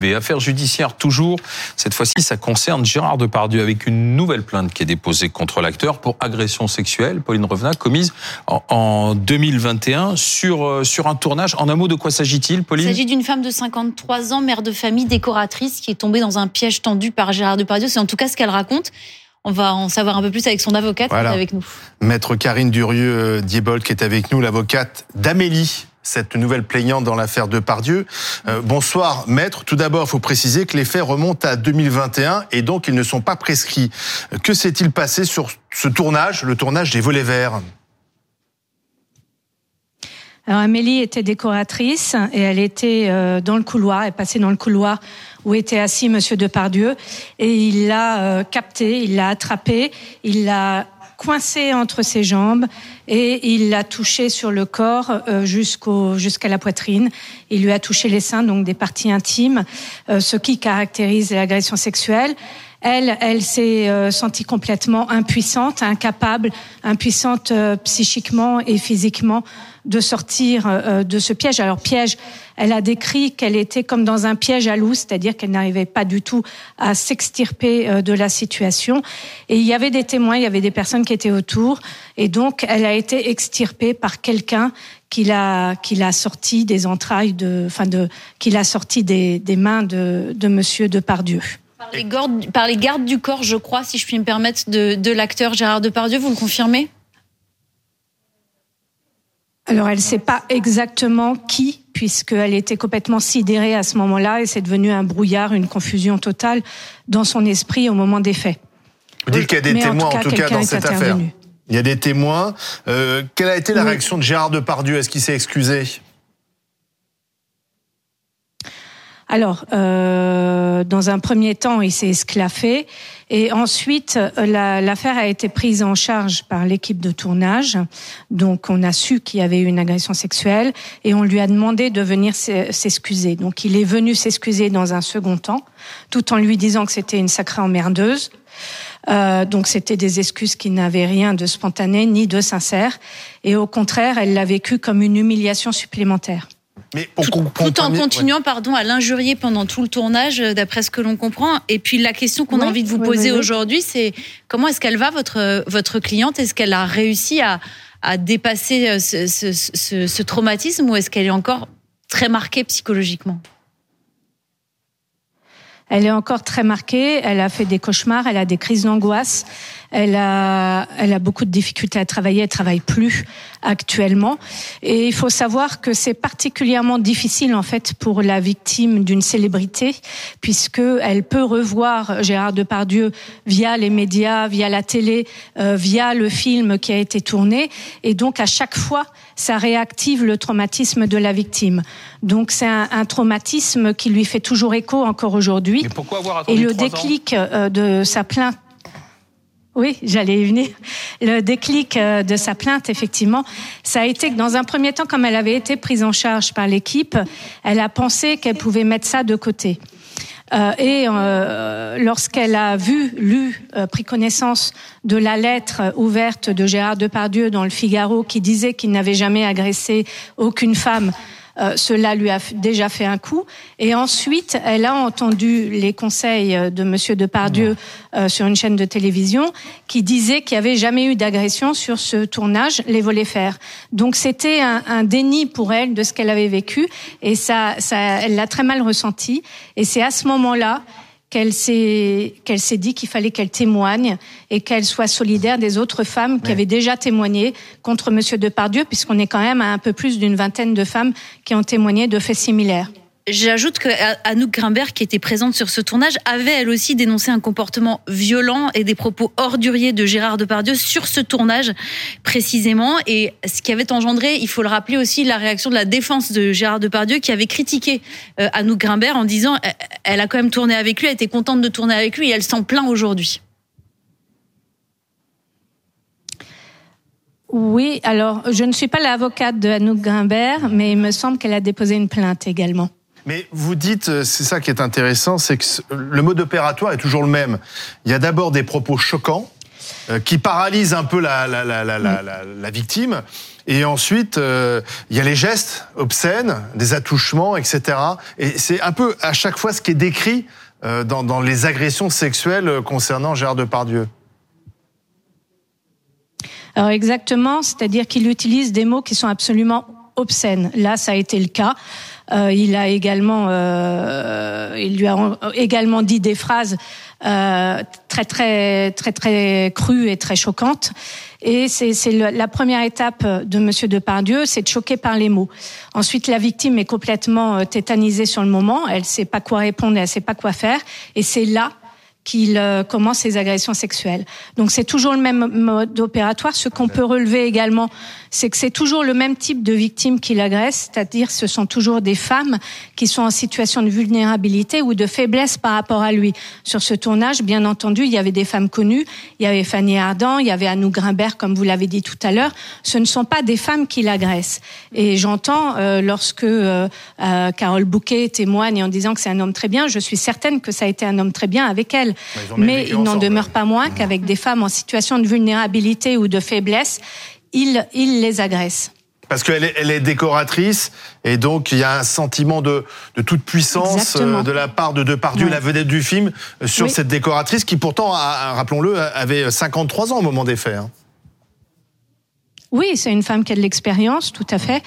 Affaire judiciaire toujours. Cette fois-ci, ça concerne Gérard Depardieu avec une nouvelle plainte qui est déposée contre l'acteur pour agression sexuelle, Pauline Revenat, commise en 2021 sur, euh, sur un tournage. En un mot, de quoi s'agit-il, Pauline Il s'agit d'une femme de 53 ans, mère de famille, décoratrice, qui est tombée dans un piège tendu par Gérard Depardieu. C'est en tout cas ce qu'elle raconte. On va en savoir un peu plus avec son avocate qui est avec nous. Maître Karine Durieux-Diebol qui est avec nous, l'avocate d'Amélie cette nouvelle plaignante dans l'affaire de Pardieu. Euh, bonsoir, maître. Tout d'abord, il faut préciser que les faits remontent à 2021 et donc ils ne sont pas prescrits. Que s'est-il passé sur ce tournage, le tournage des volets verts? Amélie était décoratrice et elle était euh, dans le couloir, elle passait dans le couloir où était assis Monsieur Depardieu et il l'a euh, capté, il l'a attrapé, il l'a coincé entre ses jambes et il l'a touché sur le corps euh, jusqu'au jusqu'à la poitrine. Il lui a touché les seins, donc des parties intimes, euh, ce qui caractérise l'agression sexuelle. Elle, elle s'est euh, sentie complètement impuissante, incapable, impuissante psychiquement et physiquement de sortir euh, de ce piège. Alors piège, elle a décrit qu'elle était comme dans un piège à loup, c'est-à-dire qu'elle n'arrivait pas du tout à s'extirper euh, de la situation. Et il y avait des témoins, il y avait des personnes qui étaient autour, et donc elle a été extirpée par quelqu'un qui l'a qui l'a sorti des entrailles de, enfin de, qui l'a sorti des, des mains de, de Monsieur Depardieu. Par les, gardes, par les gardes du corps, je crois, si je puis me permettre, de, de l'acteur Gérard Depardieu, vous le confirmez? Alors, elle ne sait pas exactement qui, puisqu'elle était complètement sidérée à ce moment-là, et c'est devenu un brouillard, une confusion totale dans son esprit au moment des faits. Vous dites qu'il y a des témoins, en tout cas, dans cette affaire. Il y a des témoins. Euh, quelle a été la réaction de Gérard Depardieu? Est-ce qu'il s'est excusé? Alors, euh, dans un premier temps, il s'est esclaffé. Et ensuite, l'affaire a été prise en charge par l'équipe de tournage. Donc, on a su qu'il y avait eu une agression sexuelle et on lui a demandé de venir s'excuser. Donc, il est venu s'excuser dans un second temps, tout en lui disant que c'était une sacrée emmerdeuse. Euh, donc c'était des excuses qui n'avaient rien de spontané ni de sincère, et au contraire, elle l'a vécu comme une humiliation supplémentaire. Mais tout, en continuant, pardon, à l'injurier pendant tout le tournage, euh, d'après ce que l'on comprend. Et puis la question qu'on a envie de vous poser aujourd'hui, c'est comment est-ce qu'elle va votre votre cliente? Est-ce qu'elle a réussi à, à dépasser euh, ce, ce, ce, ce traumatisme ou est-ce qu'elle est encore très marquée psychologiquement? Elle est encore très marquée. Elle a fait des cauchemars. Elle a des crises d'angoisse. Elle a, elle a beaucoup de difficultés à travailler. Elle travaille plus actuellement. Et il faut savoir que c'est particulièrement difficile en fait pour la victime d'une célébrité, puisque elle peut revoir Gérard Depardieu via les médias, via la télé, euh, via le film qui a été tourné, et donc à chaque fois, ça réactive le traumatisme de la victime. Donc c'est un, un traumatisme qui lui fait toujours écho encore aujourd'hui. Et le déclic euh, de sa plainte oui, j'allais y venir. Le déclic euh, de sa plainte, effectivement, ça a été que dans un premier temps, comme elle avait été prise en charge par l'équipe, elle a pensé qu'elle pouvait mettre ça de côté. Euh, et euh, lorsqu'elle a vu, lu, pris connaissance de la lettre ouverte de Gérard Depardieu dans le Figaro qui disait qu'il n'avait jamais agressé aucune femme, euh, cela lui a déjà fait un coup. Et ensuite, elle a entendu les conseils euh, de Monsieur Depardieu euh, sur une chaîne de télévision qui disait qu'il n'y avait jamais eu d'agression sur ce tournage, les volets faire. Donc c'était un, un, déni pour elle de ce qu'elle avait vécu et ça, ça elle l'a très mal ressenti. Et c'est à ce moment-là qu'elle s'est qu'elle s'est dit qu'il fallait qu'elle témoigne et qu'elle soit solidaire des autres femmes qui avaient déjà témoigné contre Monsieur Depardieu, puisqu'on est quand même à un peu plus d'une vingtaine de femmes qui ont témoigné de faits similaires. J'ajoute que Anouk Grimbert, qui était présente sur ce tournage, avait elle aussi dénoncé un comportement violent et des propos orduriers de Gérard Depardieu sur ce tournage précisément. Et ce qui avait engendré, il faut le rappeler aussi, la réaction de la défense de Gérard Depardieu, qui avait critiqué euh, Anouk Grimbert en disant elle a quand même tourné avec lui, elle était contente de tourner avec lui et elle s'en plaint aujourd'hui. Oui, alors je ne suis pas l'avocate de Anouk Grimbert, mais il me semble qu'elle a déposé une plainte également. Mais vous dites, euh, c'est ça qui est intéressant, c'est que le mode opératoire est toujours le même. Il y a d'abord des propos choquants euh, qui paralysent un peu la, victime. Et ensuite, il y a les gestes obscènes, des attouchements, etc. Et c'est un peu à chaque fois ce qui est décrit dans, dans les agressions sexuelles concernant Gérard Depardieu. Alors exactement, c'est-à-dire qu'il utilise des mots qui sont absolument obscènes. Là, ça a été le cas. Euh, il a également, euh, il lui a également dit des phrases euh, très très très très crues et très choquantes. Et c'est la première étape de Monsieur Depardieu, c'est de choquer par les mots. Ensuite, la victime est complètement tétanisée sur le moment. Elle sait pas quoi répondre, elle sait pas quoi faire. Et c'est là qu'il euh, commence ses agressions sexuelles. Donc c'est toujours le même mode opératoire. Ce qu'on peut relever également, c'est que c'est toujours le même type de victimes qu'il agresse, c'est-à-dire ce sont toujours des femmes qui sont en situation de vulnérabilité ou de faiblesse par rapport à lui. Sur ce tournage, bien entendu, il y avait des femmes connues, il y avait Fanny Ardant, il y avait Anou Grimbert, comme vous l'avez dit tout à l'heure. Ce ne sont pas des femmes qui l'agressent. Et j'entends euh, lorsque euh, Carole Bouquet témoigne en disant que c'est un homme très bien, je suis certaine que ça a été un homme très bien avec elle. Mais il n'en demeure pas moins qu'avec des femmes en situation de vulnérabilité ou de faiblesse, il, il les agresse. Parce qu'elle est, elle est décoratrice et donc il y a un sentiment de, de toute puissance euh, de la part de Depardieu, la vedette du film, euh, sur cette décoratrice qui pourtant, rappelons-le, avait 53 ans au moment des faits. Hein. Oui, c'est une femme qui a de l'expérience, tout à fait,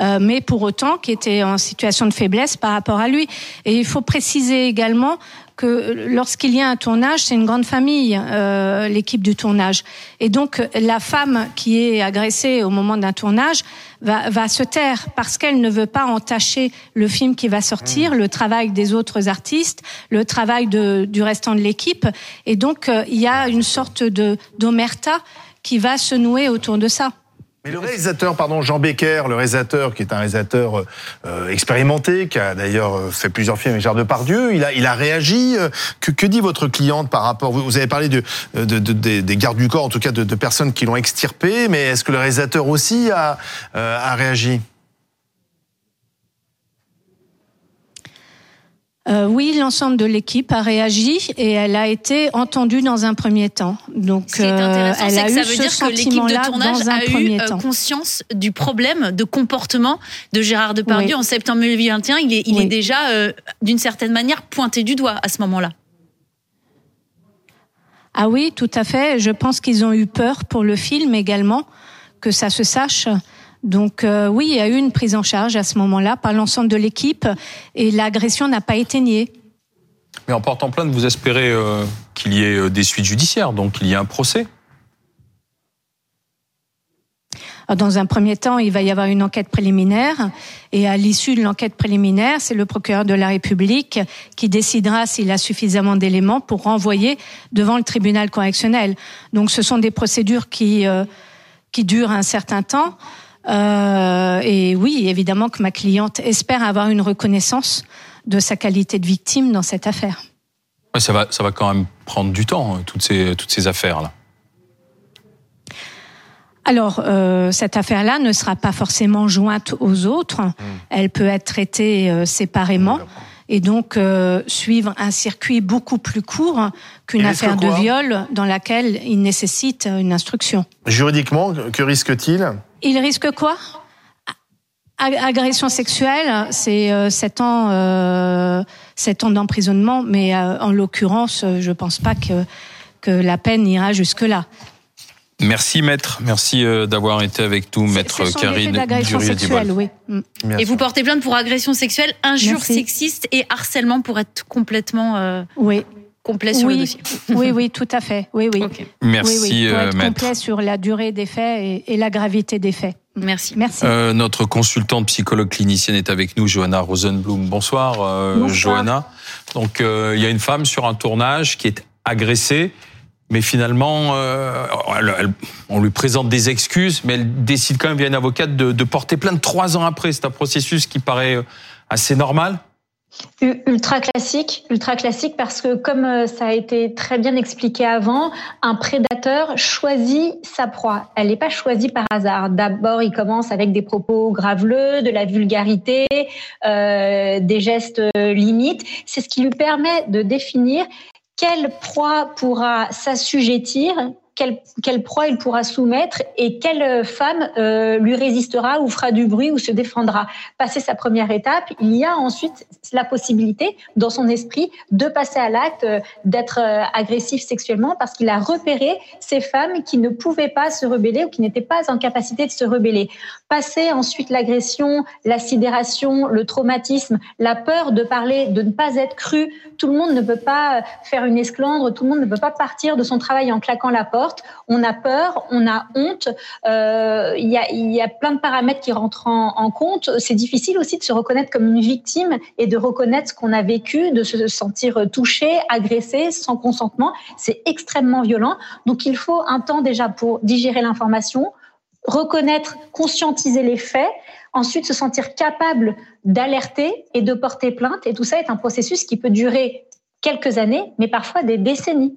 euh, mais pour autant qui était en situation de faiblesse par rapport à lui. Et il faut préciser également que lorsqu'il y a un tournage, c'est une grande famille, euh, l'équipe du tournage. Et donc la femme qui est agressée au moment d'un tournage va, va se taire parce qu'elle ne veut pas entacher le film qui va sortir, le travail des autres artistes, le travail de, du restant de l'équipe. Et donc euh, il y a une sorte de d'omerta qui va se nouer autour de ça. Mais le réalisateur, pardon, Jean Becker, le réalisateur qui est un réalisateur euh, expérimenté, qui a d'ailleurs euh, fait plusieurs films avec Gérard Depardieu, il a, il a réagi. Euh, que, que dit votre cliente par rapport Vous avez parlé de, de, de des, gardes du corps, en tout cas de, personnes qui l'ont extirpé, mais est-ce que le réalisateur aussi a, a réagi? Euh, oui, l'ensemble de l'équipe a réagi et elle a été entendue dans un premier temps. Donc, euh, elle a eu ça veut dire que l'équipe de tournage a eu euh, conscience du problème de comportement de Gérard Depardieu en septembre 2021. Il est, il est déjà, d'une certaine manière, pointé du doigt à ce moment-là. Ah oui, tout à fait. Je pense qu'ils ont eu peur pour le film également, que ça se sache. Donc euh, oui, il y a eu une prise en charge à ce moment-là par l'ensemble de l'équipe et l'agression n'a pas été niée. Mais en portant plainte, vous espérez euh, qu'il y ait euh, des suites judiciaires, donc qu'il y ait un procès? Dans un premier temps, il va y avoir une enquête préliminaire et à l'issue de l'enquête préliminaire, c'est le procureur de la République qui décidera s'il a suffisamment d'éléments pour renvoyer devant le tribunal correctionnel. Donc ce sont des procédures qui, qui durent un certain temps. Euh, et oui, évidemment que ma cliente espère avoir une reconnaissance de sa qualité de victime dans cette affaire. ça va, ça va quand même prendre du temps, hein, toutes ces, toutes ces affaires-là. Alors, euh, cette affaire-là ne sera pas forcément jointe aux autres. Hmm. Elle peut être traitée euh, séparément et donc euh, suivre un circuit beaucoup plus court qu'une affaire de viol dans laquelle il nécessite une instruction. Juridiquement, que risque-t-il? Il risque quoi? Agression sexuelle, c'est euh, 7 ans, euh, 7 ans d'emprisonnement, mais euh, en l'occurrence, je pense pas que, que la peine ira jusque-là. Merci maître, merci euh, d'avoir été avec nous, maître Karine sexuelle, oui. Mm. Et vous portez plainte pour agression sexuelle, injure sexiste et harcèlement pour être complètement euh, oui. Complet sur oui. le dossier. Oui, oui, tout à fait. Oui, oui. Merci oui, pour être maître. complet sur la durée des faits et, et la gravité des faits. Merci. Merci. Euh, notre consultante psychologue clinicienne est avec nous, Johanna Rosenblum. Bonsoir, euh, Bonsoir. Johanna. Donc, euh, il y a une femme sur un tournage qui est agressée. Mais finalement, euh, elle, elle, on lui présente des excuses, mais elle décide quand même via une avocate de, de porter plainte trois ans après. C'est un processus qui paraît euh, assez normal. Ultra classique, ultra classique parce que comme euh, ça a été très bien expliqué avant, un prédateur choisit sa proie. Elle n'est pas choisie par hasard. D'abord, il commence avec des propos graveleux, de la vulgarité, euh, des gestes limites. C'est ce qui lui permet de définir quelle proie pourra s'assujettir quelle, proie il pourra soumettre et quelle femme euh, lui résistera ou fera du bruit ou se défendra. Passer sa première étape, il y a ensuite la possibilité dans son esprit de passer à l'acte, euh, d'être euh, agressif sexuellement parce qu'il a repéré ces femmes qui ne pouvaient pas se rebeller ou qui n'étaient pas en capacité de se rebeller. Passer ensuite l'agression, la sidération, le traumatisme, la peur de parler, de ne pas être cru. Tout le monde ne peut pas faire une esclandre, tout le monde ne peut pas partir de son travail en claquant la porte. On a peur, on a honte. Euh, il y, a, plein de paramètres qui rentrent en, en compte. C'est difficile aussi de se reconnaître comme une victime et de reconnaître ce qu'on a vécu, de se sentir touché, agressé, sans consentement. C'est extrêmement violent. Donc il faut un temps déjà pour digérer l'information, reconnaître, conscientiser les faits, ensuite se sentir capable d'alerter et de porter plainte. Et tout ça est un processus qui peut durer quelques années, mais parfois des décennies.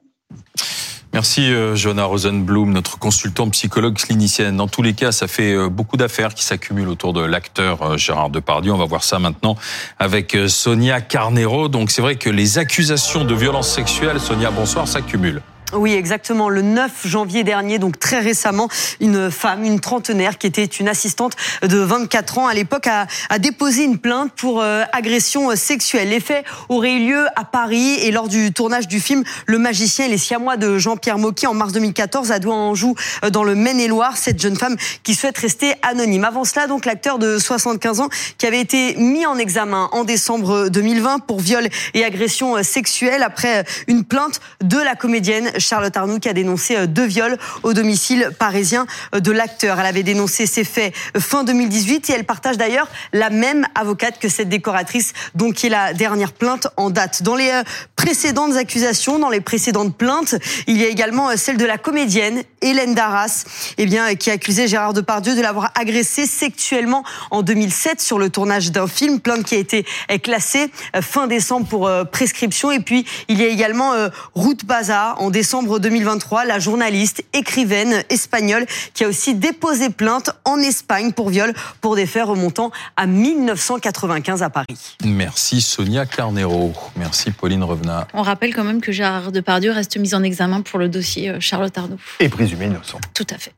Merci euh, Johanna Rosenblum, notre consultant psychologue clinicienne. Dans tous les cas, ça fait euh, beaucoup d'affaires qui s'accumulent autour de l'acteur euh, Gérard Depardieu. On va voir ça maintenant avec Sonia Carnero. Donc c'est vrai que les accusations de violence sexuelle, Sonia, bonsoir, s'accumulent. Oui, exactement. Le 9 janvier dernier, donc très récemment, une femme, une trentenaire, qui était une assistante de 24 ans à l'époque, a, déposé une plainte pour euh, agression sexuelle. Les faits auraient eu lieu à Paris et lors du tournage du film Le Magicien et les Siamois de Jean-Pierre Mocky en mars 2014 à Douai-en-Anjou, euh, dans le Maine-et-Loire. Cette jeune femme qui souhaite rester anonyme. Avant cela, donc l'acteur de 75 ans qui avait été mis en examen en décembre 2020 pour viol et agression sexuelle après une plainte de la comédienne Charlotte Arnoux qui a dénoncé euh, deux viols au domicile parisien euh, de l'acteur. Elle avait dénoncé ces faits euh, fin 2018 et elle partage d'ailleurs la même avocate que cette décoratrice, donc qui est la dernière plainte en date. Dans les précédentes accusations, dans les précédentes plaintes, il y a également celle de la comédienne Hélène Darras, eh bien, qui accusait Gérard Depardieu de l'avoir agressé sexuellement en 2007 sur le tournage d'un film, plainte qui a été classée fin décembre pour prescription. Et puis, il y a également Ruth Baza en décembre décembre 2023, la journaliste écrivaine espagnole qui a aussi déposé plainte en Espagne pour viol pour des faits remontant à 1995 à Paris. Merci Sonia Carnero. Merci Pauline Revenat. On rappelle quand même que Gérard Depardieu reste mis en examen pour le dossier euh, Charlotte Arnaud. Et présumé innocent. Tout à fait.